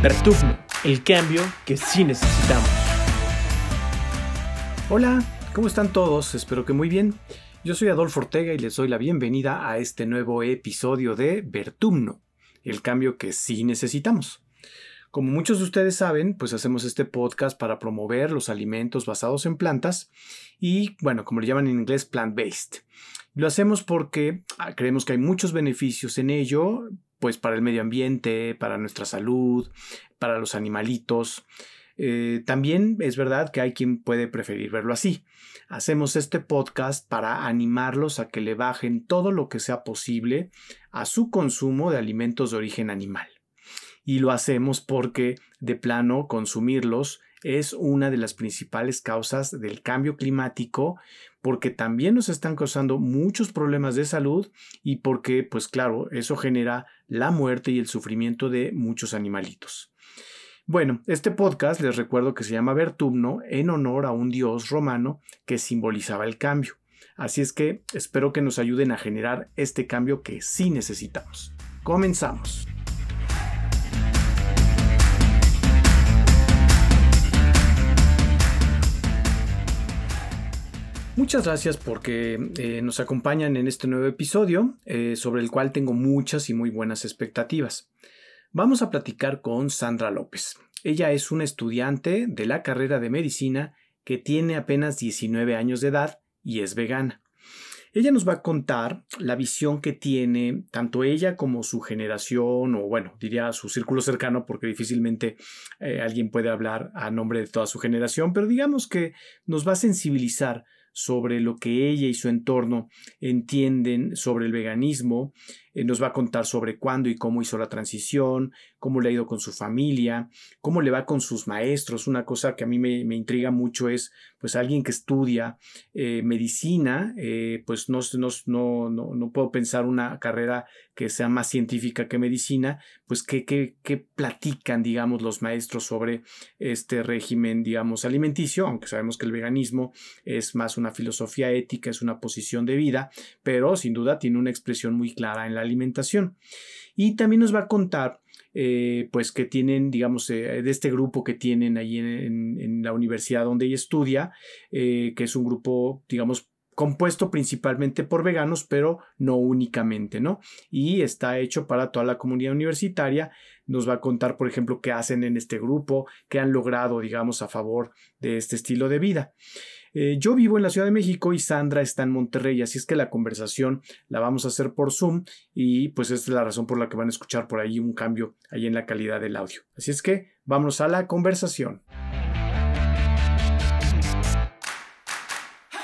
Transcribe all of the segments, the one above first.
Vertufno, el cambio que sí necesitamos. Hola, ¿cómo están todos? Espero que muy bien. Yo soy Adolfo Ortega y les doy la bienvenida a este nuevo episodio de Vertumno, el cambio que sí necesitamos. Como muchos de ustedes saben, pues hacemos este podcast para promover los alimentos basados en plantas y, bueno, como le llaman en inglés, plant-based. Lo hacemos porque ah, creemos que hay muchos beneficios en ello, pues para el medio ambiente, para nuestra salud, para los animalitos. Eh, también es verdad que hay quien puede preferir verlo así. Hacemos este podcast para animarlos a que le bajen todo lo que sea posible a su consumo de alimentos de origen animal. Y lo hacemos porque de plano consumirlos es una de las principales causas del cambio climático porque también nos están causando muchos problemas de salud y porque, pues claro, eso genera la muerte y el sufrimiento de muchos animalitos. Bueno, este podcast les recuerdo que se llama Vertumno en honor a un dios romano que simbolizaba el cambio. Así es que espero que nos ayuden a generar este cambio que sí necesitamos. Comenzamos. Muchas gracias porque eh, nos acompañan en este nuevo episodio, eh, sobre el cual tengo muchas y muy buenas expectativas. Vamos a platicar con Sandra López. Ella es una estudiante de la carrera de medicina que tiene apenas 19 años de edad y es vegana. Ella nos va a contar la visión que tiene tanto ella como su generación, o bueno, diría su círculo cercano, porque difícilmente eh, alguien puede hablar a nombre de toda su generación, pero digamos que nos va a sensibilizar sobre lo que ella y su entorno entienden sobre el veganismo, eh, nos va a contar sobre cuándo y cómo hizo la transición, cómo le ha ido con su familia, cómo le va con sus maestros. Una cosa que a mí me, intriga mucho es, pues, alguien que estudia eh, medicina, eh, pues no, no, no, no, puedo pensar una carrera que sea más científica que medicina, pues, ¿qué, qué, qué platican, digamos, los maestros sobre este régimen, digamos, alimenticio? Aunque sabemos que el veganismo es más una filosofía ética, es una posición de vida, pero sin duda tiene una expresión muy clara en la alimentación. Y también nos va a contar eh, pues que tienen, digamos, eh, de este grupo que tienen ahí en, la universidad donde ella estudia, eh, que es un grupo, digamos, compuesto principalmente por veganos, pero no únicamente, ¿no? Y está hecho para toda la comunidad universitaria. Nos va a contar, por ejemplo, qué hacen en este grupo, qué han logrado, digamos, a favor de este estilo de vida. Eh, yo vivo en la Ciudad de México y Sandra está en Monterrey, así es que la conversación la vamos a hacer por Zoom y pues esta es la razón por la que van a escuchar por ahí un cambio ahí en la calidad del audio. Así es que vamos a la conversación.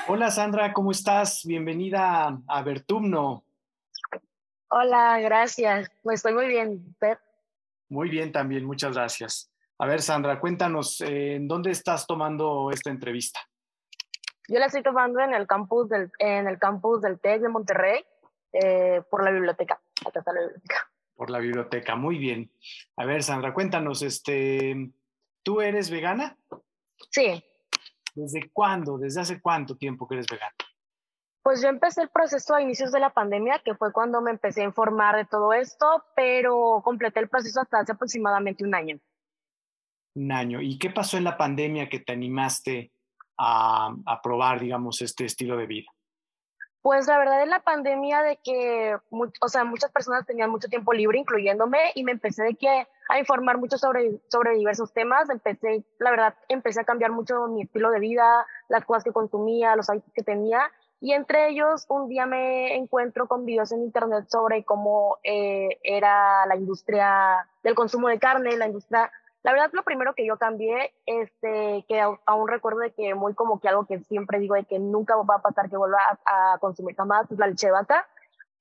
Hola Sandra, ¿cómo estás? Bienvenida a Vertumno. Hola, gracias. Pues estoy muy bien, Muy bien también, muchas gracias. A ver, Sandra, cuéntanos, eh, ¿en dónde estás tomando esta entrevista? Yo la estoy tomando en el campus del, en el campus del TEC de Monterrey eh, por la biblioteca. Acá está la biblioteca. Por la biblioteca, muy bien. A ver, Sandra, cuéntanos, este, ¿tú eres vegana? Sí. ¿Desde cuándo? ¿Desde hace cuánto tiempo que eres vegana? Pues yo empecé el proceso a inicios de la pandemia, que fue cuando me empecé a informar de todo esto, pero completé el proceso hasta hace aproximadamente un año. Un año. ¿Y qué pasó en la pandemia que te animaste a, probar, digamos, este estilo de vida? Pues la verdad es la pandemia de que, o sea, muchas personas tenían mucho tiempo libre, incluyéndome, y me empecé de que a informar mucho sobre, sobre diversos temas. Empecé, la verdad, empecé a cambiar mucho mi estilo de vida, las cosas que consumía, los hábitos que tenía. Y entre ellos, un día me encuentro con videos en internet sobre cómo eh, era la industria del consumo de carne, la industria la verdad, lo primero que yo cambié, este, que aún recuerdo de que muy como que algo que siempre digo de que nunca va a pasar que vuelva a, consumir jamás, es la leche de vaca.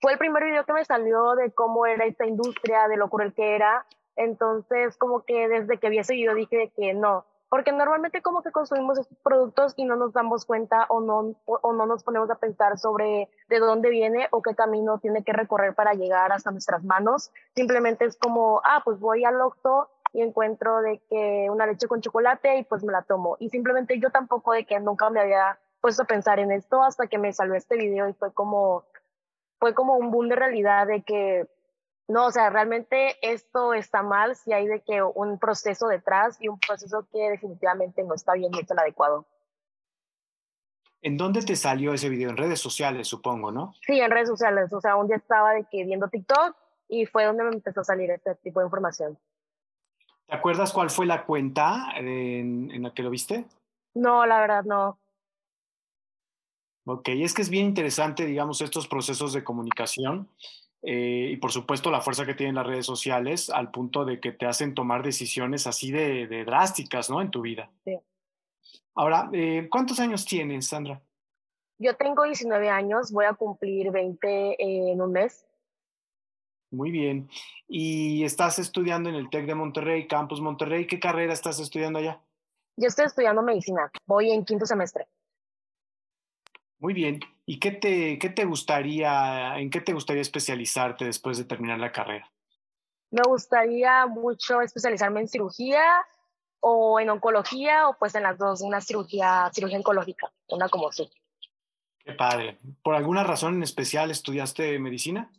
Fue el primer video que me salió de cómo era esta industria, de lo cruel que era. Entonces, como que desde que vi ese video dije que no, porque normalmente como que consumimos estos productos y no nos damos cuenta o no, o no nos ponemos a pensar sobre de dónde viene o qué camino tiene que recorrer para llegar hasta nuestras manos. Simplemente es como, ah, pues voy al Oxxo y encuentro de que una leche con chocolate y pues me la tomo. Y simplemente yo tampoco de que nunca me había puesto a pensar en esto hasta que me salió este video y fue como, fue como un boom de realidad de que no, o sea, realmente esto está mal si hay de que un proceso detrás y un proceso que definitivamente no está bien y es el adecuado. ¿En dónde te salió ese video? En redes sociales, supongo, ¿no? Sí, en redes sociales. O sea, un día estaba de que viendo TikTok y fue donde me empezó a salir este tipo de información. ¿Te acuerdas cuál fue la cuenta en, en la que lo viste? No, la verdad no. Ok, es que es bien interesante, digamos, estos procesos de comunicación eh, y por supuesto la fuerza que tienen las redes sociales al punto de que te hacen tomar decisiones así de, de drásticas, ¿no? En tu vida. Sí. Ahora, eh, ¿cuántos años tienes, Sandra? Yo tengo 19 años, voy a cumplir 20 en un mes. Muy bien. ¿Y estás estudiando en el TEC de Monterrey, Campus Monterrey? ¿Qué carrera estás estudiando allá? Yo estoy estudiando medicina, voy en quinto semestre. Muy bien. ¿Y qué te, qué te gustaría, en qué te gustaría especializarte después de terminar la carrera? Me gustaría mucho especializarme en cirugía o en oncología o pues en las dos, una cirugía, cirugía oncológica, una como sí. Qué padre. ¿Por alguna razón en especial estudiaste medicina?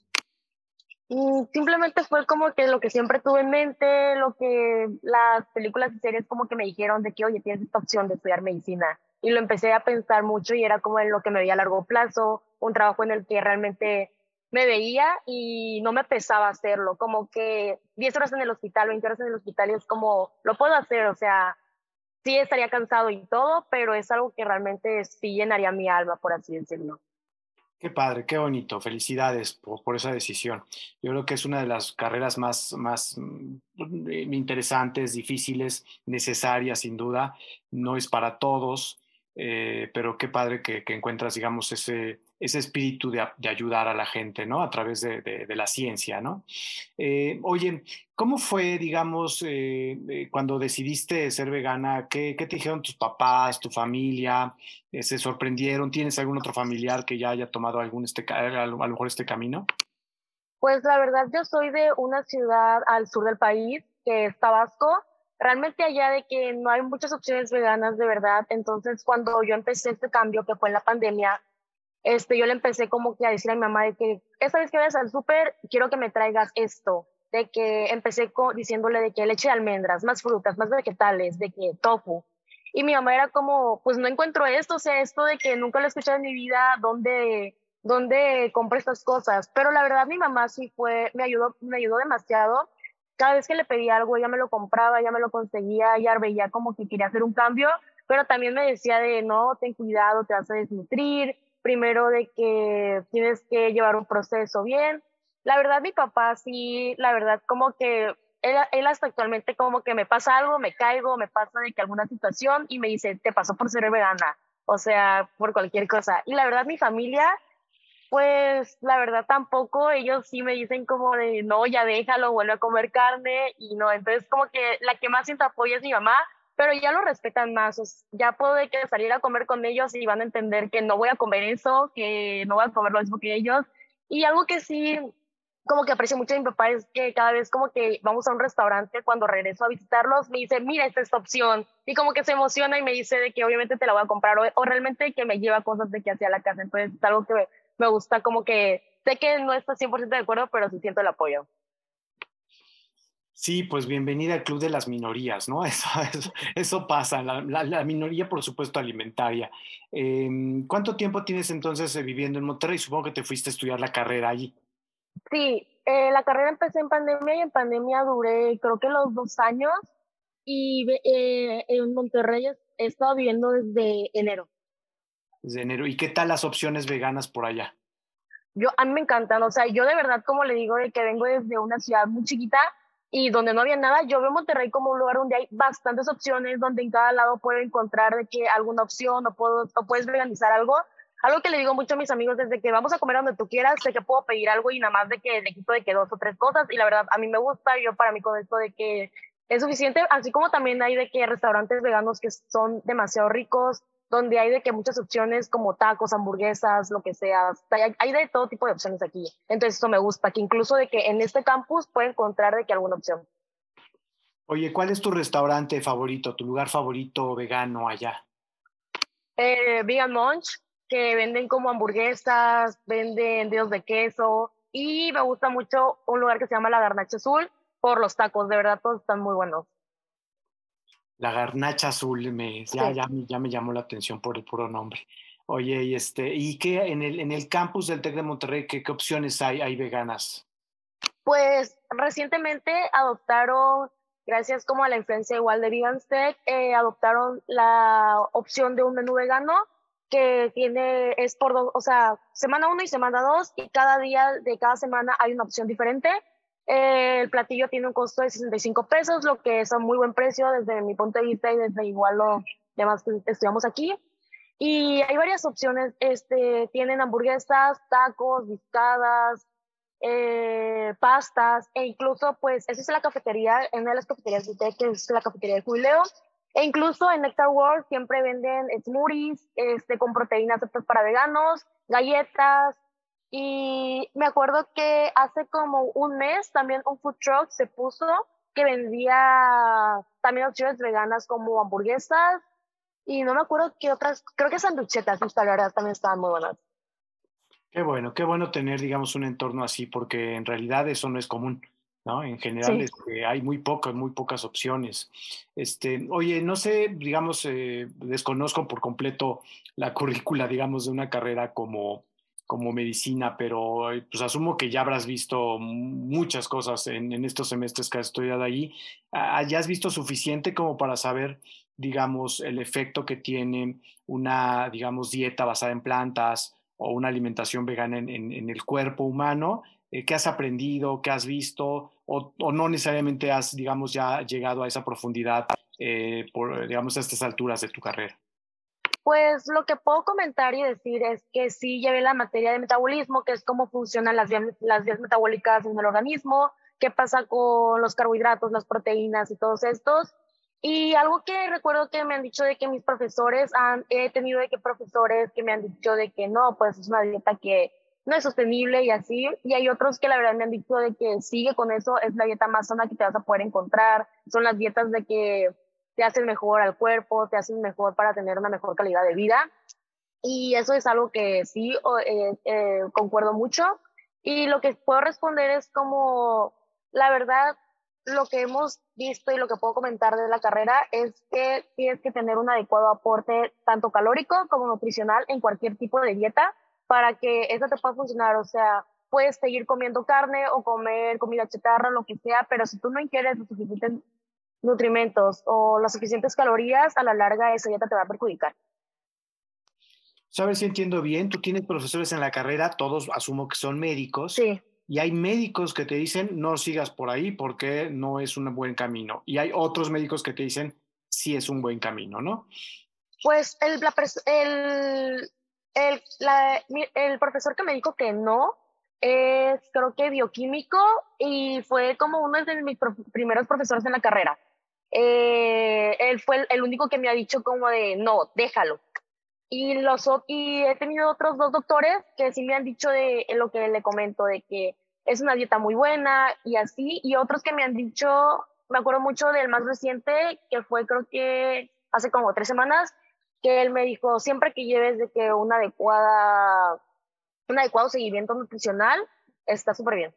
Simplemente fue como que lo que siempre tuve en mente, lo que las películas y series como que me dijeron de que, oye, tienes esta opción de estudiar medicina. Y lo empecé a pensar mucho y era como en lo que me veía a largo plazo, un trabajo en el que realmente me veía y no me pesaba hacerlo, como que 10 horas en el hospital, 20 horas en el hospital es como, lo puedo hacer, o sea, sí estaría cansado y todo, pero es algo que realmente sí llenaría mi alma, por así decirlo. Qué padre, qué bonito. Felicidades por, esa decisión. Yo creo que es una de las carreras más, más mm, interesantes, difíciles, necesarias, sin duda. No es para todos, eh, pero qué padre que, encuentras, digamos, ese, ese espíritu de, ayudar a la gente, ¿no? A través de, la ciencia, ¿no? Eh, oye, ¿cómo fue, digamos, eh, cuando decidiste ser vegana? ¿Qué, ¿Qué, te dijeron tus papás, tu familia? ¿Se sorprendieron? ¿Tienes algún otro familiar que ya haya tomado algún este, a lo mejor este camino? Pues la verdad, yo soy de una ciudad al sur del país, que es Tabasco. Realmente allá de que no hay muchas opciones veganas de verdad. Entonces, cuando yo empecé este cambio, que fue en la pandemia, este, yo le empecé como que a decir a mi mamá de que esta vez que vayas al súper, quiero que me traigas esto. De que empecé diciéndole de que leche de almendras, más frutas, más vegetales, de que tofu. Y mi mamá era como, pues no encuentro esto, o sea, esto de que nunca lo he escuchado en mi vida, ¿dónde, dónde compro estas cosas? Pero la verdad mi mamá sí fue, me ayudó, me ayudó demasiado. Cada vez que le pedía algo, ella me lo compraba, ella me lo conseguía, ella veía como que quería hacer un cambio, pero también me decía de, no, ten cuidado, te vas a desnutrir, primero de que tienes que llevar un proceso bien. La verdad, mi papá sí, la verdad, como que él, él, hasta actualmente como que me pasa algo, me caigo, me pasa de que alguna situación y me dice, te pasó por ser vegana, o sea, por cualquier cosa. Y la verdad, mi familia, pues la verdad tampoco, ellos sí me dicen como de, no, ya déjalo, vuelve a comer carne y no, entonces como que la que más siento apoyo es mi mamá, pero ya lo respetan más. Ya puedo salir a comer con ellos y van a entender que no voy a comer eso, que no voy a comer lo mismo que ellos. Y algo que sí, como que aprecio mucho de mi papá es que cada vez como que vamos a un restaurante, cuando regreso a visitarlos, me dice, mira, esta es esta opción. Y como que se emociona y me dice de que obviamente te la voy a comprar o, o realmente que me lleva cosas de que hacia la casa. Entonces es algo que me, gusta como que sé que no está 100% de acuerdo, pero sí siento el apoyo. Sí, pues bienvenida al Club de las Minorías, ¿no? Eso, eso, eso pasa, la, la, la, minoría, por supuesto, alimentaria. Eh, ¿Cuánto tiempo tienes entonces eh, viviendo en Monterrey? Supongo que te fuiste a estudiar la carrera allí. Sí, eh, la carrera empecé en pandemia y en pandemia duré creo que los dos años y eh, en Monterrey he estado viviendo desde enero. Desde enero. ¿Y qué tal las opciones veganas por allá? Yo, a mí me encantan, o sea, yo de verdad, como le digo, de que vengo desde una ciudad muy chiquita, y donde no había nada, yo veo Monterrey como un lugar donde hay bastantes opciones, donde en cada lado puedo encontrar de que alguna opción o, puedo, o puedes veganizar algo. Algo que le digo mucho a mis amigos desde que vamos a comer donde tú quieras, sé que puedo pedir algo y nada más de que le quito de que dos o tres cosas y la verdad a mí me gusta, yo para mí con esto de que es suficiente, así como también hay de que restaurantes veganos que son demasiado ricos, donde hay de que muchas opciones como tacos, hamburguesas, lo que sea. Hay, hay, de todo tipo de opciones aquí. Entonces eso me gusta, que incluso de que en este campus puede encontrar de que alguna opción. Oye, ¿cuál es tu restaurante favorito, tu lugar favorito vegano allá? Eh, Vegan Munch, que venden como hamburguesas, venden dedos de queso y me gusta mucho un lugar que se llama La Garnacha Azul por los tacos, de verdad todos están muy buenos. La Garnacha Azul, me, ya, ya, ya me llamó la atención por el puro nombre. Oye, y este, ¿y qué en el, en el campus del TEC de Monterrey, qué, qué opciones hay, hay veganas? Pues recientemente adoptaron, gracias como a la influencia igual de Veganstech, eh, adoptaron la opción de un menú vegano que tiene, es por dos, o sea, semana uno y semana dos, y cada día de cada semana hay una opción diferente. El platillo tiene un costo de 65 pesos, lo que es a muy buen precio desde mi punto de vista y desde igual lo demás que estudiamos aquí. Y hay varias opciones, este, tienen hamburguesas, tacos, biscadas, eh, pastas, e incluso, pues, esa es la cafetería, una de las cafeterías de té, que es la cafetería de Jubileo, e incluso en Nectar World siempre venden smoothies este, con proteínas para veganos, galletas, y me acuerdo que hace como un mes también un food truck se puso que vendía también opciones veganas como hamburguesas, y no me acuerdo qué otras, creo que sanduchetas, la verdad, también estaban muy buenas. Qué bueno, qué bueno tener, digamos, un entorno así, porque en realidad eso no es común, ¿no? En general este, hay muy pocas, muy pocas opciones. Este, oye, no sé, digamos, eh, desconozco por completo la currícula, digamos, de una carrera como, como medicina, pero eh, pues asumo que ya habrás visto muchas cosas en, estos semestres que has estudiado allí. ¿Ya has visto suficiente como para saber digamos, el efecto que tiene una, digamos, dieta basada en plantas o una alimentación vegana en, el cuerpo humano? Eh, ¿Qué has aprendido? ¿Qué has visto? O, no necesariamente has, digamos, ya llegado a esa profundidad, eh, por, digamos, a estas alturas de tu carrera? Pues lo que puedo comentar y decir es que sí llevé la materia de metabolismo, que es cómo funcionan las vías, metabólicas en el organismo, qué pasa con los carbohidratos, las proteínas y todos estos. Y algo que recuerdo que me han dicho de que mis profesores he tenido de que profesores que me han dicho de que no, pues es una dieta que no es sostenible y así. Y hay otros que la verdad me han dicho de que sigue con eso, es la dieta más sana que te vas a poder encontrar. Son las dietas de que te hacen mejor al cuerpo, te hacen mejor para tener una mejor calidad de vida. Y eso es algo que sí eh, eh, concuerdo mucho. Y lo que puedo responder es como, la verdad, lo que hemos visto y lo que puedo comentar de la carrera es que tienes que tener un adecuado aporte tanto calórico como nutricional en cualquier tipo de dieta para que eso te pueda funcionar. O sea, puedes seguir comiendo carne o comer comida chatarra, lo que sea, pero si tú no ingieres los nutrimentos o las suficientes calorías, a la larga esa dieta te va a perjudicar. ¿Sabes si entiendo bien? Tú tienes profesores en la carrera, todos asumo que son médicos. Sí y hay médicos que te dicen no sigas por ahí porque no es un buen camino. Y hay otros médicos que te dicen sí es un buen camino, ¿no? Pues el, el, el, la, el profesor que me dijo que no es creo que bioquímico y fue como uno de mis primeros profesores en la carrera. Eh, él fue el, único que me ha dicho como de no, déjalo. Y, los, y he tenido otros dos doctores que sí me han dicho de lo que le comento, de que es una dieta muy buena y así, y otros que me han dicho, me acuerdo mucho del más reciente, que fue creo que hace como tres semanas, que él me dijo, siempre que lleves de que una adecuada, un adecuado seguimiento nutricional, está súper bien.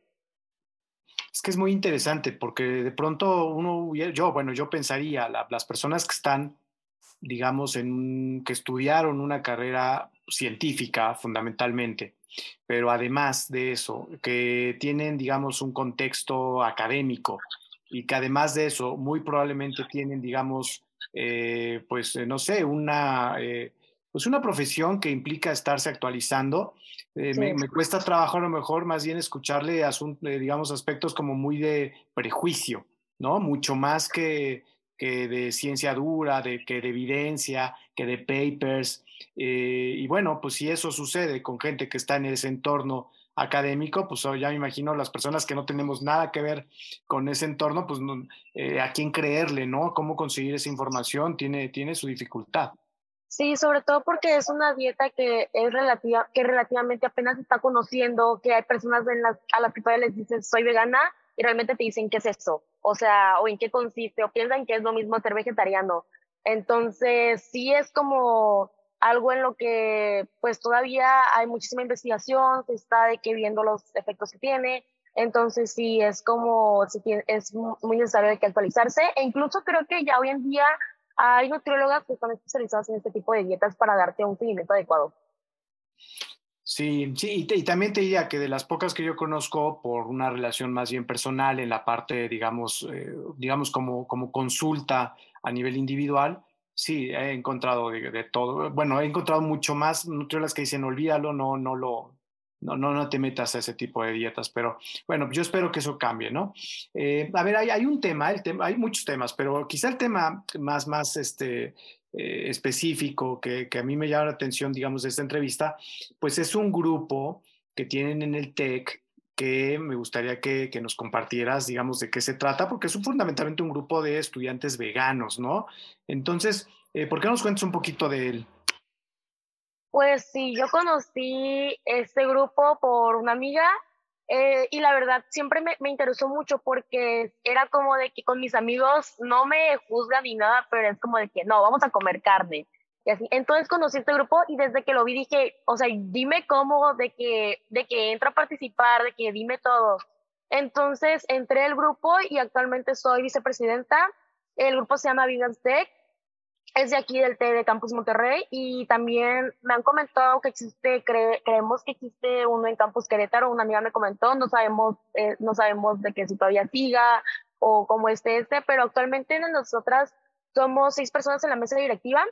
Es que es muy interesante porque de pronto uno, yo, bueno, yo pensaría, las personas que están digamos, en que estudiaron una carrera científica fundamentalmente, pero además de eso, que tienen, digamos, un contexto académico y que además de eso, muy probablemente tienen, digamos, eh, pues, eh, no sé, una, eh, pues una profesión que implica estarse actualizando. Me, me, cuesta trabajo a lo mejor más bien escucharle, digamos, aspectos como muy de prejuicio, ¿no? Mucho más que que de ciencia dura, de, que de evidencia, que de papers. Eh, y bueno, pues si eso sucede con gente que está en ese entorno académico, pues oh, ya me imagino las personas que no tenemos nada que ver con ese entorno, pues eh, a quién creerle, ¿no? ¿Cómo conseguir esa información? Tiene, tiene su dificultad. Sí, sobre todo porque es una dieta que es relativa, que relativamente apenas se está conociendo, que hay personas en las, a las que todavía les dicen soy vegana y realmente te dicen qué es eso o sea, o en qué consiste, o piensan que es lo mismo ser vegetariano. Entonces, sí es como algo en lo que pues todavía hay muchísima investigación, se está de que viendo los efectos que tiene, entonces sí, es como, es muy necesario de que actualizarse. E incluso creo que ya hoy en día hay nutriólogas que están especializadas en este tipo de dietas para darte un seguimiento adecuado. Sí, sí, y, también te diría que de las pocas que yo conozco por una relación más bien personal en la parte, digamos, eh, digamos como, como consulta a nivel individual, sí, he encontrado de, todo. Bueno, he encontrado mucho más nutriólogas que dicen, olvídalo, no, no lo, no, no, no te metas a ese tipo de dietas, pero bueno, yo espero que eso cambie, ¿no? Eh, a ver, hay, un tema, el tema, hay muchos temas, pero quizá el tema más, más este, eh, específico que, a mí me llama la atención, digamos, de esta entrevista, pues es un grupo que tienen en el TEC que me gustaría que, que, nos compartieras, digamos, de qué se trata, porque es un, fundamentalmente un grupo de estudiantes veganos, ¿no? Entonces, eh, ¿por qué nos cuentas un poquito de él? Pues sí, yo conocí este grupo por una amiga eh, y la verdad siempre me, me, interesó mucho porque era como de que con mis amigos no me juzgan ni nada, pero es como de que no, vamos a comer carne. Y así. Entonces conocí este grupo y desde que lo vi dije, o sea, dime cómo, de que, de que entro a participar, de que dime todo. Entonces entré al grupo y actualmente soy vicepresidenta. El grupo se llama Vegan Tech es de aquí del T de Campus Monterrey y también me han comentado que existe, creemos que existe uno en Campus Querétaro, una amiga me comentó, no sabemos, eh, no sabemos de qué si todavía siga o cómo esté este, pero actualmente nosotras somos seis personas en la mesa directiva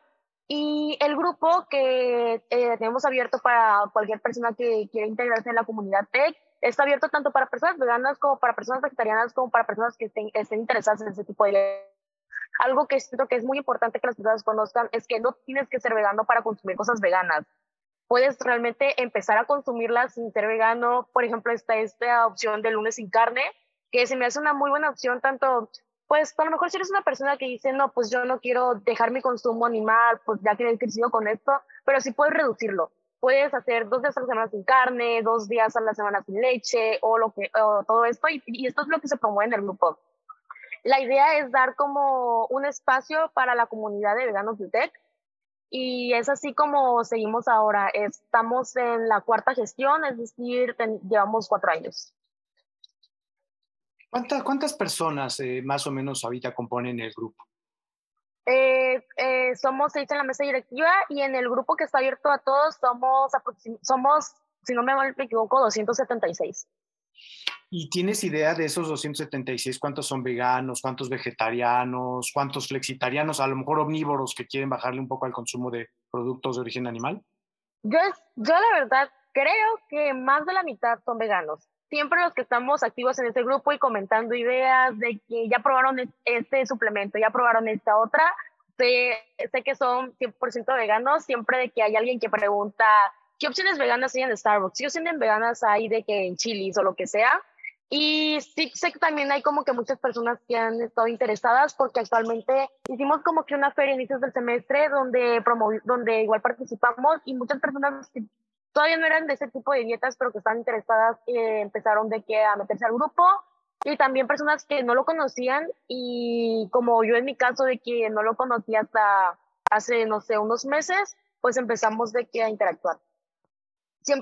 y el grupo que eh, tenemos abierto para cualquier persona que quiera integrarse en la comunidad tech está abierto tanto para personas veganas como para personas vegetarianas como para personas que estén, estén interesadas en ese tipo de algo que siento que es muy importante que las personas conozcan es que no tienes que ser vegano para consumir cosas veganas. Puedes realmente empezar a consumirlas sin ser vegano. Por ejemplo, está esta opción de lunes sin carne, que se me hace una muy buena opción, tanto, pues a lo mejor si eres una persona que dice, no, pues yo no quiero dejar mi consumo animal, pues ya que he crecido con esto, pero sí puedes reducirlo. Puedes hacer dos días a la semana sin carne, dos días a la semana sin leche, o, lo que, o todo esto, y, y esto es lo que se promueve en el grupo la idea es dar como un espacio para la comunidad de veganos de TEC y es así como seguimos ahora. Estamos en la cuarta gestión, es decir, llevamos cuatro años. ¿Cuántas, cuántas personas eh, más o menos ahorita componen el grupo? Eh, eh, somos seis en la mesa directiva y en el grupo que está abierto a todos somos, somos si no me equivoco, 276. ¿Y tienes idea de esos 276 cuántos son veganos, cuántos vegetarianos, cuántos flexitarianos, a lo mejor omnívoros que quieren bajarle un poco al consumo de productos de origen animal? Yo, yo la verdad creo que más de la mitad son veganos. Siempre los que estamos activos en este grupo y comentando ideas de que ya probaron este suplemento, ya probaron esta otra, sé, que son 100% veganos, siempre de que hay alguien que pregunta qué opciones veganas hay en Starbucks, qué opciones veganas hay de que en Chili's o lo que sea, y sí sé que también hay como que muchas personas que han estado interesadas porque actualmente hicimos como que una feria a inicios del semestre donde, donde igual participamos y muchas personas que todavía no eran de ese tipo de dietas pero que estaban interesadas eh, empezaron de que a meterse al grupo y también personas que no lo conocían y como yo en mi caso de que no lo conocía hasta hace no sé unos meses pues empezamos de que a interactuar.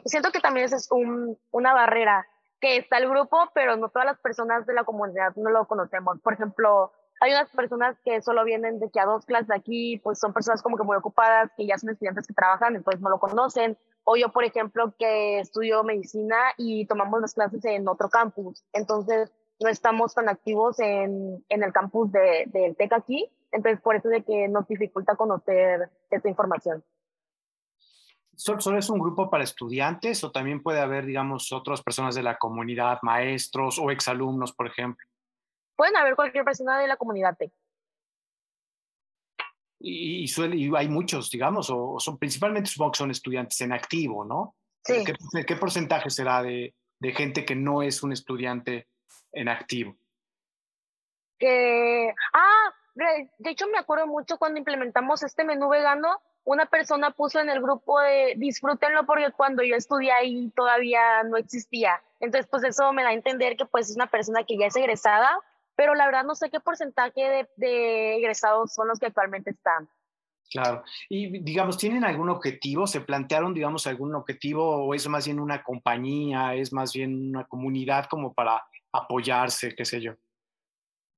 Siento que también esa es un, una barrera que está el grupo, pero no todas las personas de la comunidad no lo conocemos. Por ejemplo, hay unas personas que solo vienen de que a dos clases de aquí, pues son personas como que muy ocupadas, que ya son estudiantes que trabajan, entonces no lo conocen. O yo, por ejemplo, que estudio medicina y tomamos las clases en otro campus, entonces no estamos tan activos en, en el campus del de, TEC aquí, entonces por eso de que nos dificulta conocer esta información. ¿Solo es un grupo para estudiantes o también puede haber, digamos, otras personas de la comunidad, maestros o exalumnos, por ejemplo? Pueden haber cualquier persona de la comunidad. Y, suele, y hay muchos, digamos, o, son principalmente supongo que son estudiantes en activo, ¿no? Sí. ¿Qué, qué porcentaje será de, de gente que no es un estudiante en activo? Que, ah, de hecho me acuerdo mucho cuando implementamos este menú vegano, una persona puso en el grupo de disfrútenlo porque cuando yo estudié ahí todavía no existía. Entonces, pues eso me da a entender que pues es una persona que ya es egresada, pero la verdad no sé qué porcentaje de, egresados son los que actualmente están. Claro. Y digamos, ¿tienen algún objetivo? ¿Se plantearon, digamos, algún objetivo o es más bien una compañía, es más bien una comunidad como para apoyarse, qué sé yo?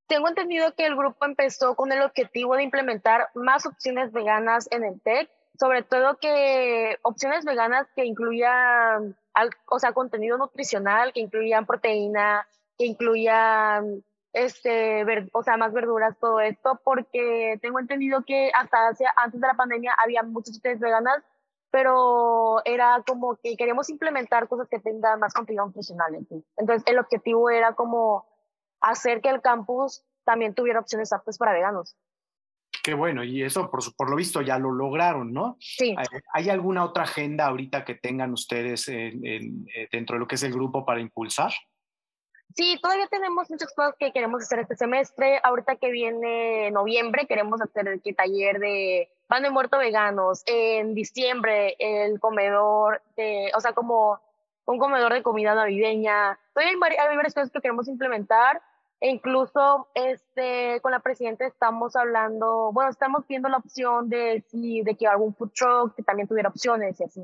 Tengo entendido que el grupo empezó con el objetivo de implementar más opciones veganas en el TEC, sobre todo que opciones veganas que incluyan, o sea, contenido nutricional, que incluyan proteína, que incluyan este, o sea, más verduras, todo esto, porque tengo entendido que hasta hacia, antes de la pandemia había muchas opciones veganas, pero era como que queríamos implementar cosas que tengan más contenido nutricional. Entonces, el objetivo era como hacer que el campus también tuviera opciones aptas para veganos. Qué bueno, y eso por, por lo visto ya lo lograron, ¿no? Sí. ¿Hay, alguna otra agenda ahorita que tengan ustedes en, eh, dentro de lo que es el grupo para impulsar? Sí, todavía tenemos muchas cosas que queremos hacer este semestre. Ahorita que viene noviembre, queremos hacer el taller de pan de muerto veganos. En diciembre, el comedor, de, o sea, como un comedor de comida navideña. Hay, hay varias cosas que queremos implementar. E incluso este, con la presidenta estamos hablando, bueno, estamos viendo la opción de, si, de que algún food truck que también tuviera opciones y así.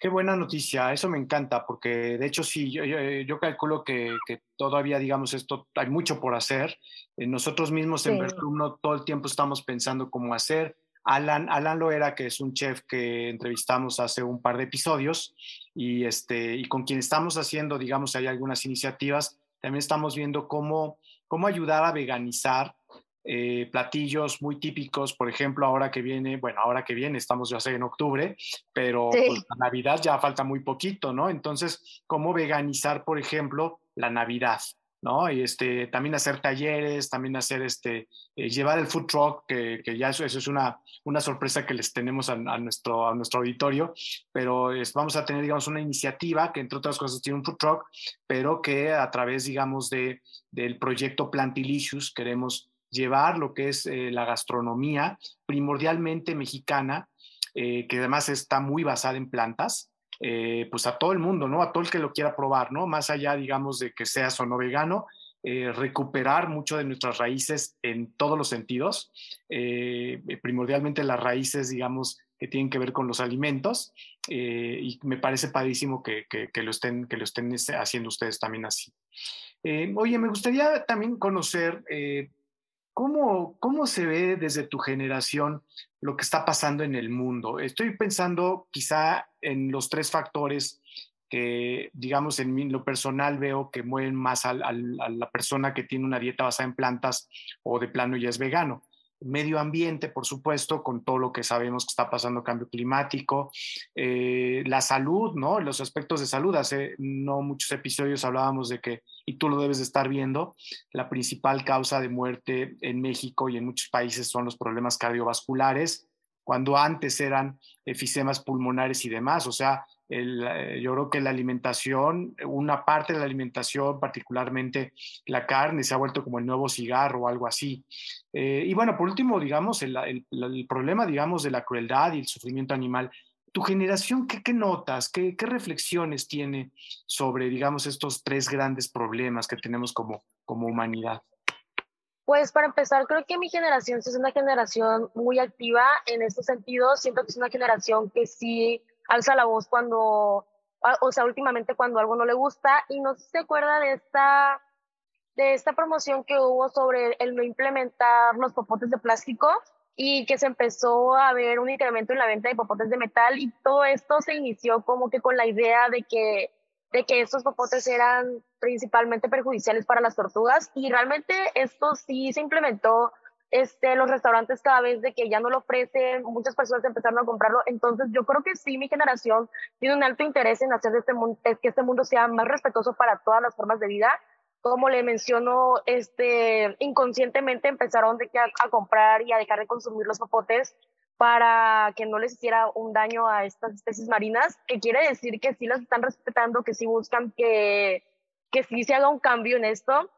Qué buena noticia, eso me encanta, porque de hecho sí, yo, yo, calculo que, que, todavía, digamos, esto hay mucho por hacer. Eh, nosotros mismos en sí. todo el tiempo estamos pensando cómo hacer. Alan, Alan Loera, que es un chef que entrevistamos hace un par de episodios y, este, y con quien estamos haciendo, digamos, hay algunas iniciativas, también estamos viendo cómo, cómo ayudar a veganizar eh, platillos muy típicos, por ejemplo, ahora que viene, bueno, ahora que viene, estamos ya sé en octubre, pero sí. pues, la Navidad ya falta muy poquito, ¿no? Entonces, ¿cómo veganizar, por ejemplo, la Navidad? ¿No? Y este, también hacer talleres, también hacer este, eh, llevar el food truck, que, que ya eso, eso, es una, una sorpresa que les tenemos a, nuestro, a nuestro auditorio, pero vamos a tener, digamos, una iniciativa que entre otras cosas tiene un food truck, pero que a través, digamos, de, del proyecto Plantilicious queremos llevar lo que es eh, la gastronomía primordialmente mexicana, eh, que además está muy basada en plantas, eh, pues a todo el mundo, ¿no? A todo el que lo quiera probar, ¿no? Más allá, digamos, de que seas o no vegano, eh, recuperar mucho de nuestras raíces en todos los sentidos, eh, primordialmente las raíces, digamos, que tienen que ver con los alimentos, y me parece padrísimo que, que, lo estén, que lo estén este, haciendo ustedes también así. oye, me gustaría también conocer ¿Cómo, ¿Cómo se ve desde tu generación lo que está pasando en el mundo? Estoy pensando quizá en los tres factores que, digamos, en lo personal veo que mueven más a la persona que tiene una dieta basada en plantas o de plano ya es vegano medio ambiente, por supuesto, con todo lo que sabemos que está pasando, cambio climático, eh, la salud, ¿no? Los aspectos de salud. Hace no muchos episodios hablábamos de que, y tú lo debes de estar viendo, la principal causa de muerte en México y en muchos países son los problemas cardiovasculares, cuando antes eran efisemas pulmonares y demás. O sea, el, eh, yo creo que la alimentación, una parte de la alimentación, particularmente la carne, se ha vuelto como el nuevo cigarro o algo así. Eh, y bueno, por último, digamos, el, problema, digamos, de la crueldad y el sufrimiento animal. ¿Tu generación qué, notas, qué, reflexiones tiene sobre, digamos, estos tres grandes problemas que tenemos como, como humanidad? Pues para empezar, creo que mi generación es una generación muy activa en estos sentidos. Siento que es una generación que sí alza la voz cuando, o sea, últimamente cuando algo no le gusta. Y no se acuerda de esta, de esta promoción que hubo sobre el no implementar los popotes de plástico y que se empezó a ver un incremento en la venta de popotes de metal y todo esto se inició como que con la idea de que, de que estos popotes eran principalmente perjudiciales para las tortugas y realmente esto sí se implementó este, los restaurantes cada vez de que ya no lo ofrecen, muchas personas empezaron a comprarlo, entonces yo creo que sí, mi generación tiene un alto interés en hacer de este mundo, que este mundo sea más respetuoso para todas las formas de vida. Como le menciono, este, inconscientemente empezaron de que a, a comprar y a dejar de consumir los popotes para que no les hiciera un daño a estas especies marinas, que quiere decir que sí las están respetando, que sí buscan que, que sí se haga un cambio en esto,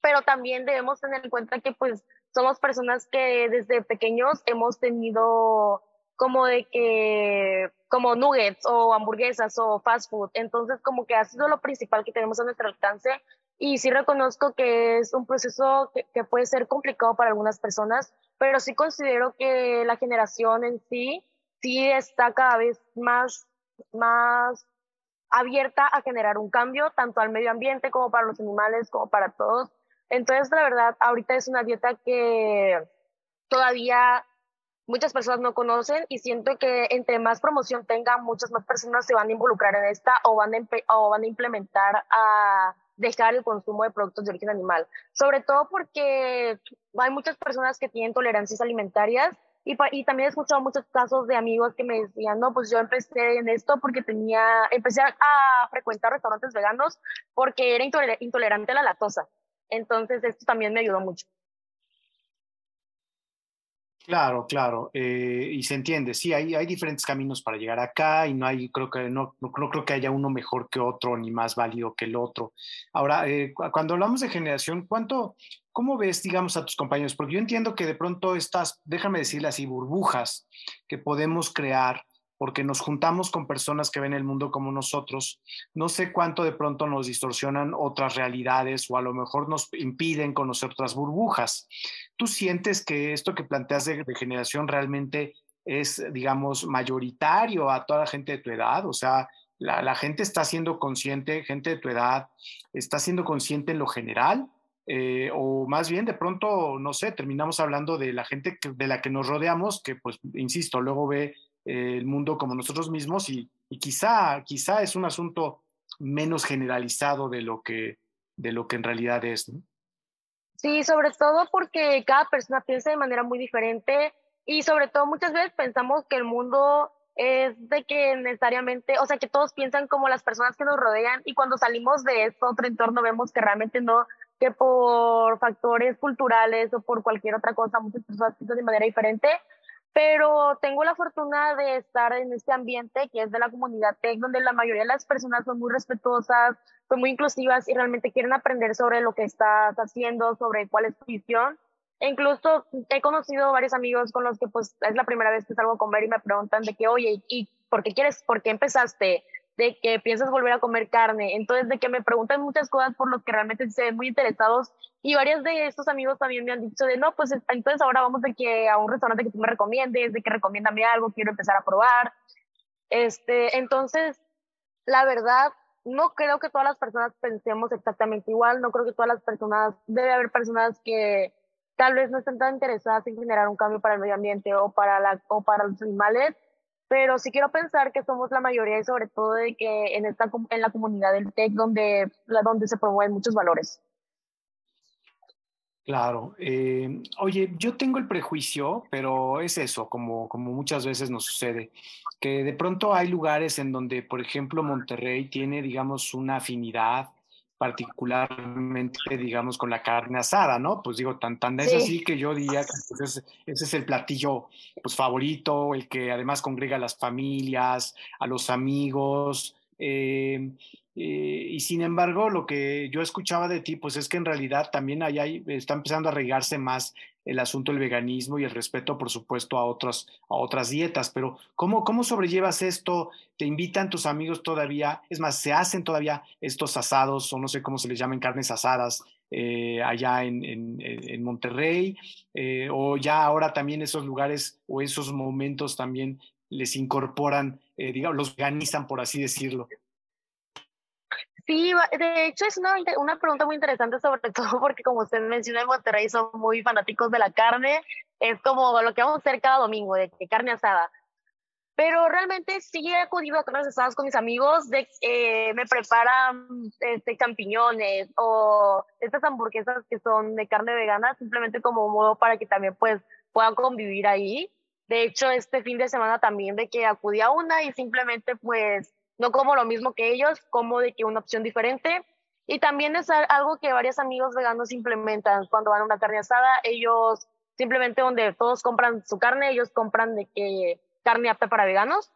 pero también debemos tener en cuenta que pues somos personas que desde pequeños hemos tenido como de que, como nuggets o hamburguesas o fast food. Entonces, como que ha sido lo principal que tenemos a nuestro alcance. Y sí reconozco que es un proceso que, que puede ser complicado para algunas personas, pero sí considero que la generación en sí, sí está cada vez más, más abierta a generar un cambio, tanto al medio ambiente como para los animales, como para todos. Entonces, la verdad, ahorita es una dieta que todavía muchas personas no conocen y siento que entre más promoción tenga, muchas más personas se van a involucrar en esta o van a, o van a implementar a dejar el consumo de productos de origen animal. Sobre todo porque hay muchas personas que tienen tolerancias alimentarias y, también he escuchado muchos casos de amigos que me decían, no, pues yo empecé en esto porque tenía, empecé a frecuentar restaurantes veganos porque era intolerante a la lactosa. Entonces esto también me ayudó mucho. Claro, claro, eh, y se entiende, sí, hay, diferentes caminos para llegar acá y no hay, creo que no, no, creo que haya uno mejor que otro ni más válido que el otro. Ahora, eh, cuando hablamos de generación, ¿cuánto, cómo ves, digamos, a tus compañeros? Porque yo entiendo que de pronto estas, déjame decirle así, burbujas que podemos crear porque nos juntamos con personas que ven el mundo como nosotros, no sé cuánto de pronto nos distorsionan otras realidades o a lo mejor nos impiden conocer otras burbujas. ¿Tú sientes que esto que planteas de, generación realmente es, digamos, mayoritario a toda la gente de tu edad? O sea, la, gente está siendo consciente, gente de tu edad, está siendo consciente en lo general. Eh, o más bien de pronto, no sé, terminamos hablando de la gente de la que nos rodeamos, que pues, insisto, luego ve el mundo como nosotros mismos y, quizá, quizá es un asunto menos generalizado de lo que, de lo que en realidad es. Sí, sobre todo porque cada persona piensa de manera muy diferente y sobre todo muchas veces pensamos que el mundo es de que necesariamente, o sea, que todos piensan como las personas que nos rodean y cuando salimos de este otro entorno vemos que realmente no, que por factores culturales o por cualquier otra cosa muchas personas piensan de manera diferente pero tengo la fortuna de estar en este ambiente que es de la comunidad tech, donde la mayoría de las personas son muy respetuosas, son muy inclusivas y realmente quieren aprender sobre lo que estás haciendo, sobre cuál es tu visión. E incluso he conocido varios amigos con los que pues es la primera vez que salgo a comer y me preguntan de que, oye, ¿y por qué quieres, por qué empezaste? De que piensas volver a comer carne. Entonces, de que me preguntan muchas cosas por los que realmente se ven muy interesados. Y varios de estos amigos también me han dicho de, no, pues entonces ahora vamos de que a un restaurante que tú me recomiendes, de que recomiéndame algo, quiero empezar a probar. Este, entonces, la verdad, no creo que todas las personas pensemos exactamente igual, no creo que todas las personas, debe haber personas que tal vez no estén tan interesadas en generar un cambio para el medio ambiente o para, la, o para los animales, pero sí quiero pensar que somos la mayoría y sobre todo de que en, esta, en la comunidad del TEC donde, donde se promueven muchos valores. Claro. Eh, oye, yo tengo el prejuicio, pero es eso, como, como muchas veces nos sucede, que de pronto hay lugares en donde, por ejemplo, Monterrey tiene, digamos, una afinidad particularmente, digamos, con la carne asada, ¿no? Pues digo, tan, tan es así que yo diría que pues, ese, es el platillo pues, favorito, el que además congrega a las familias, a los amigos. Eh, eh, y sin embargo, lo que yo escuchaba de ti, pues es que en realidad también ahí está empezando a regarse más el asunto del veganismo y el respeto, por supuesto, a otras, a otras dietas. Pero, ¿cómo, ¿cómo sobrellevas esto? ¿Te invitan tus amigos todavía? Es más, ¿se hacen todavía estos asados, o no sé cómo se les llaman, carnes asadas, eh, allá en, en, Monterrey? Eh, ¿O ya ahora también esos lugares o esos momentos también les incorporan, eh, digamos, los veganizan, por así decirlo? Sí, de hecho es una, una pregunta muy interesante, sobre todo porque como usted menciona en Monterrey son muy fanáticos de la carne, es como lo que vamos a hacer cada domingo, de que carne asada. Pero realmente sí he acudido a carnes asadas con mis amigos, de, eh, me preparan este, champiñones o estas hamburguesas que son de carne vegana, simplemente como modo para que también pues puedan convivir ahí. De hecho, este fin de semana también de que acudí a una y simplemente pues no como lo mismo que ellos, como de que una opción diferente. Y también es algo que varios amigos veganos implementan cuando van a una carne asada. Ellos simplemente donde todos compran su carne, ellos compran de que carne apta para veganos.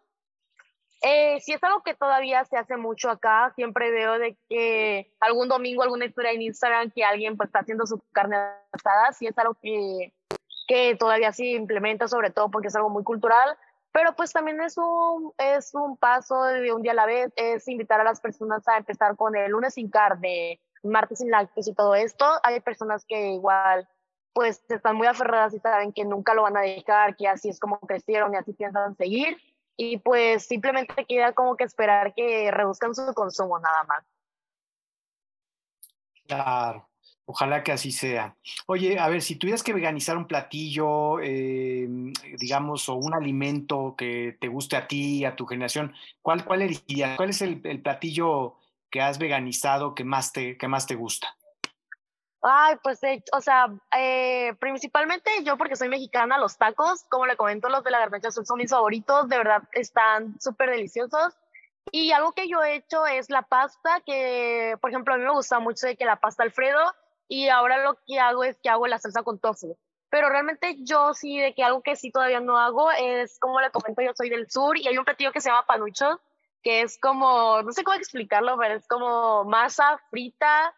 Eh, si es algo que todavía se hace mucho acá, siempre veo de que algún domingo alguna historia en Instagram que alguien pues, está haciendo su carne asada, si es algo que, que todavía se implementa, sobre todo porque es algo muy cultural. Pero pues también es un, es un paso de un día a la vez, es invitar a las personas a empezar con el lunes sin carne, martes sin lácteos y todo esto. Hay personas que igual pues están muy aferradas y saben que nunca lo van a dejar, que así es como crecieron y así piensan seguir. Y pues simplemente queda como que esperar que reduzcan su consumo nada más. Claro. Ojalá que así sea. Oye, a ver, si tuvieras que veganizar un platillo, eh, digamos, o un alimento que te guste a ti, a tu generación, ¿cuál, cuál elegirías? ¿Cuál es el, platillo que has veganizado que más te, que más te gusta? Ay, pues, eh, o sea, eh, principalmente yo porque soy mexicana, los tacos, como le comento, los de la garnacha azul son mis favoritos, de verdad están súper deliciosos. Y algo que yo he hecho es la pasta, que, por ejemplo, a mí me gusta mucho de que la pasta Alfredo, y ahora lo que hago es que hago la salsa con tofu. Pero realmente yo sí, de que algo que sí todavía no hago es, como le comento, yo soy del sur y hay un platillo que se llama panucho, que es como, no sé cómo explicarlo, pero es como masa frita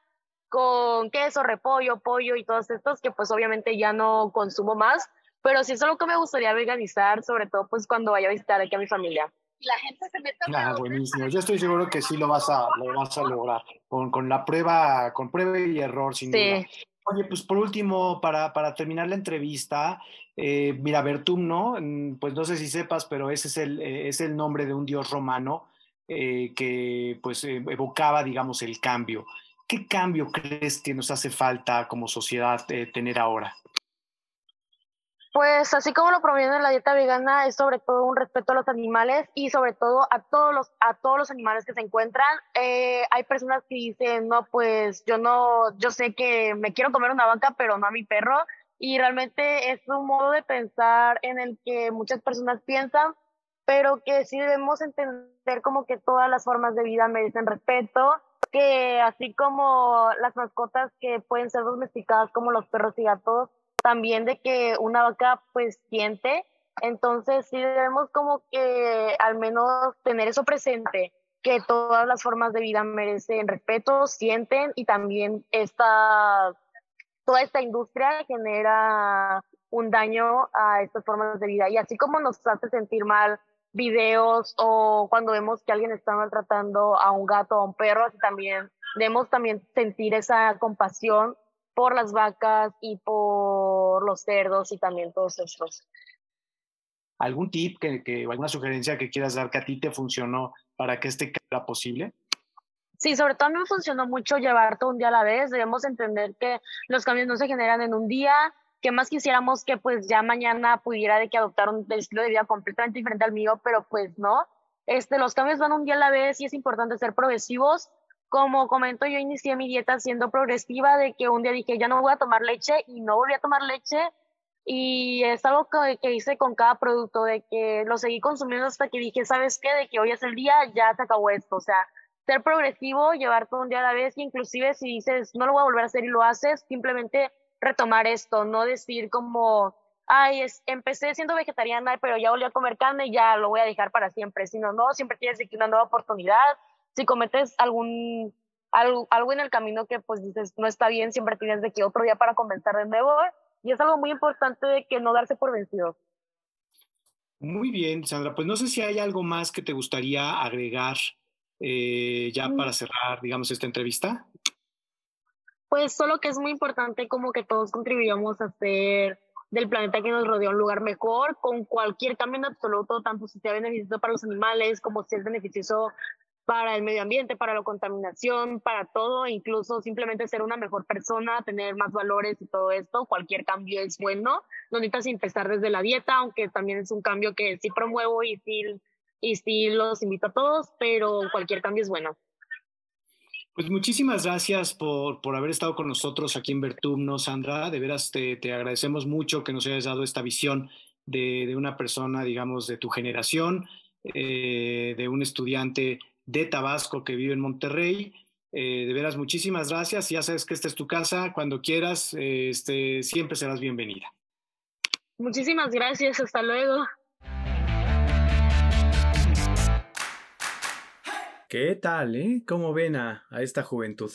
con queso, repollo, pollo y todos estos que pues obviamente ya no consumo más, pero sí es algo que me gustaría veganizar, sobre todo pues cuando vaya a visitar aquí a mi familia la gente se mete Ah, buenísimo. Yo estoy seguro que sí lo vas a, lo vas a lograr con, con la prueba, con prueba y error, sin duda. Oye, pues por último, para, para terminar la entrevista, eh, mira, Bertum, ¿no? Mm, pues no sé si sepas, pero ese es el, eh, es el nombre de un dios romano eh, que pues evocaba, digamos, el cambio. ¿Qué cambio crees que nos hace falta como sociedad tener ahora? Pues así como lo proviene la dieta vegana es sobre todo un respeto a los animales y sobre todo a todos los a todos los animales que se encuentran. Eh, hay personas que dicen no pues yo no yo sé que me quiero comer una vaca pero no a mi perro y realmente es un modo de pensar en el que muchas personas piensan pero que sí debemos entender como que todas las formas de vida merecen respeto que así como las mascotas que pueden ser domesticadas como los perros y gatos también de que una vaca pues siente, entonces sí debemos como que al menos tener eso presente, que todas las formas de vida merecen respeto, sienten y también esta, toda esta industria genera un daño a estas formas de vida. Y así como nos hace sentir mal videos o cuando vemos que alguien está maltratando a un gato o a un perro, así también debemos también sentir esa compasión por las vacas y por los cerdos y también todos estos. ¿Algún tip que, que, o alguna sugerencia que quieras dar que a ti te funcionó para que este sea posible? Sí, sobre todo a mí me funcionó mucho llevar todo un día a la vez. Debemos entender que los cambios no se generan en un día, que más quisiéramos que pues ya mañana pudiera de que adoptar un estilo de vida completamente diferente al mío, pero pues no. Este, los cambios van un día a la vez y es importante ser progresivos como comento, yo inicié mi dieta siendo progresiva, de que un día dije, ya no voy a tomar leche y no volví a tomar leche. Y es algo que, que, hice con cada producto, de que lo seguí consumiendo hasta que dije, ¿sabes qué? De que hoy es el día, ya se acabó esto. O sea, ser progresivo, llevar todo un día a la vez, inclusive si dices, no lo voy a volver a hacer y lo haces, simplemente retomar esto, no decir como, ay, es, empecé siendo vegetariana, pero ya volví a comer carne y ya lo voy a dejar para siempre, sino no, siempre tienes que una nueva oportunidad, si cometes algún algo, algo, en el camino que pues dices no está bien, siempre tienes de que otro día para comenzar de nuevo y es algo muy importante de que no darse por vencido. Muy bien, Sandra. Pues no sé si hay algo más que te gustaría agregar eh, ya mm. para cerrar, digamos, esta entrevista. Pues solo que es muy importante como que todos contribuyamos a hacer del planeta que nos rodea un lugar mejor, con cualquier cambio en absoluto, tanto si sea beneficioso para los animales como si es beneficioso para el medio ambiente, para la contaminación, para todo, incluso simplemente ser una mejor persona, tener más valores y todo esto, cualquier cambio es bueno. No necesitas empezar desde la dieta, aunque también es un cambio que sí promuevo y sí, y sí los invito a todos, pero cualquier cambio es bueno. Pues muchísimas gracias por, por haber estado con nosotros aquí en Vertumno, Sandra. De veras te, te agradecemos mucho que nos hayas dado esta visión de, de una persona, digamos, de tu generación, eh, de un estudiante de Tabasco que vive en Monterrey. Eh, de veras, muchísimas gracias. Ya sabes que esta es tu casa. Cuando quieras, este, siempre serás bienvenida. Muchísimas gracias. Hasta luego. ¿Qué tal, eh? ¿Cómo ven a, esta juventud?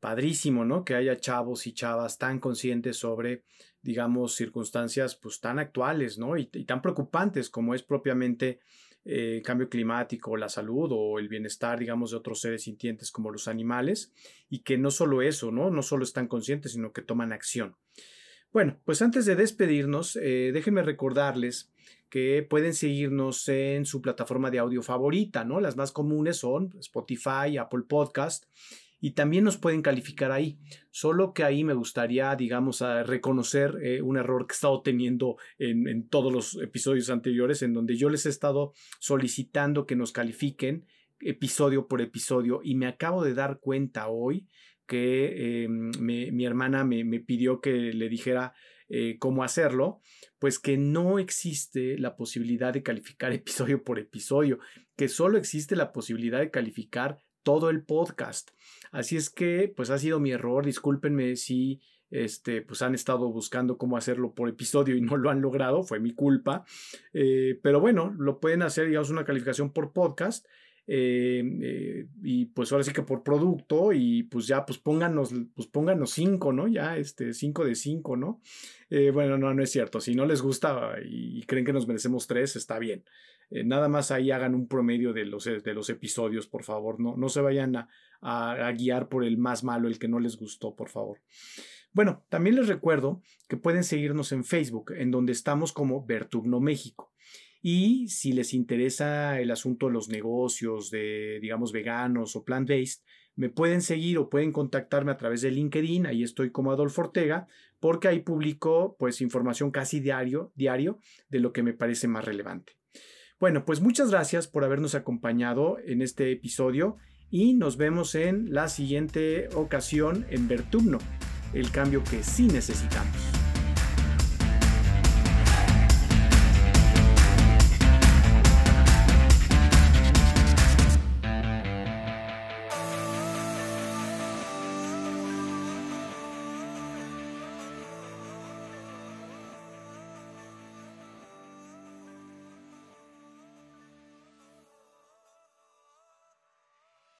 padrísimo, ¿no? Que haya chavos y chavas tan conscientes sobre, digamos, circunstancias pues tan actuales, ¿no? Y, tan preocupantes como es propiamente eh, cambio climático, la salud o el bienestar, digamos, de otros seres sintientes como los animales, y que no solo eso, ¿no? No solo están conscientes, sino que toman acción. Bueno, pues antes de despedirnos, eh, déjenme recordarles que pueden seguirnos en su plataforma de audio favorita, ¿no? Las más comunes son Spotify, Apple Podcast y también nos pueden calificar ahí. Solo que ahí me gustaría, digamos, reconocer eh, un error que he estado teniendo en, todos los episodios anteriores, en donde yo les he estado solicitando que nos califiquen episodio por episodio y me acabo de dar cuenta hoy que em, mi hermana me, pidió que le dijera eh, cómo hacerlo, pues que no existe la posibilidad de calificar episodio por episodio, que solo existe la posibilidad de calificar todo el podcast. Así es que, pues ha sido mi error, discúlpenme si este, pues han estado buscando cómo hacerlo por episodio y no lo han logrado, fue mi culpa. Eh, pero bueno, lo pueden hacer, digamos, una calificación por podcast eh, eh, y pues ahora sí que por producto y pues ya pues pónganos, pues pónganos cinco, ¿no? Ya este cinco de cinco, ¿no? Bueno, no, no es cierto. Si no les gusta y, creen que nos merecemos tres, está bien. Nada más ahí hagan un promedio de los, de los episodios, por favor. No, no se vayan a, a guiar por el más malo, el que no les gustó, por favor. Bueno, también les recuerdo que pueden seguirnos en Facebook, en donde estamos como Vertugno México. Y si les interesa el asunto de los negocios, de, digamos, veganos o plant-based, me pueden seguir o pueden contactarme a través de LinkedIn, ahí estoy como Adolfo Ortega, porque ahí publico pues información casi diario, diario de lo que me parece más relevante. Bueno, pues muchas gracias por habernos acompañado en este episodio y nos vemos en la siguiente ocasión en Vertumno, el cambio que sí necesitamos.